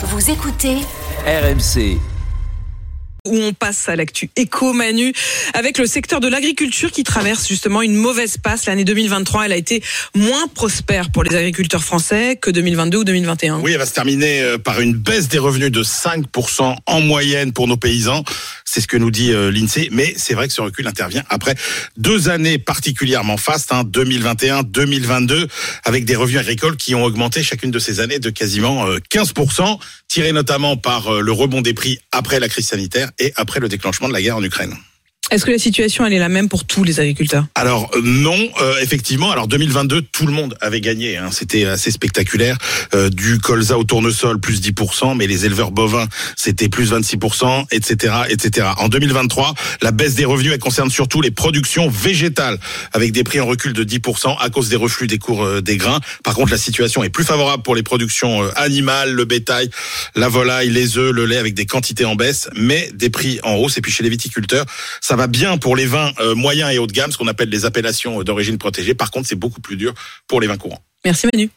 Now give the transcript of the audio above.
Vous écoutez RMC. où on passe à l'actu éco Manu avec le secteur de l'agriculture qui traverse justement une mauvaise passe l'année 2023 elle a été moins prospère pour les agriculteurs français que 2022 ou 2021 Oui, elle va se terminer euh, par une baisse des revenus de 5% en moyenne pour nos paysans. C'est ce que nous dit euh, l'INSEE. Mais c'est vrai que ce recul intervient après deux années particulièrement fastes, hein, 2021, 2022, avec des revenus agricoles qui ont augmenté chacune de ces années de quasiment euh, 15%, tiré notamment par euh, le rebond des prix après la crise sanitaire et après le déclenchement de la guerre en Ukraine. Est-ce que la situation elle est la même pour tous les agriculteurs? Alors euh, non, euh, effectivement. Alors 2022, tout le monde avait gagné. Hein. C'était assez spectaculaire. Euh, du colza au tournesol plus 10%, mais les éleveurs bovins c'était plus 26%, etc., etc. En 2023, la baisse des revenus elle concerne surtout les productions végétales, avec des prix en recul de 10% à cause des reflux des cours euh, des grains. Par contre, la situation est plus favorable pour les productions euh, animales, le bétail, la volaille, les œufs, le lait, avec des quantités en baisse, mais des prix en hausse. Et puis chez les viticulteurs, ça va bien pour les vins euh, moyens et haut de gamme, ce qu'on appelle les appellations d'origine protégée. Par contre, c'est beaucoup plus dur pour les vins courants. Merci Manu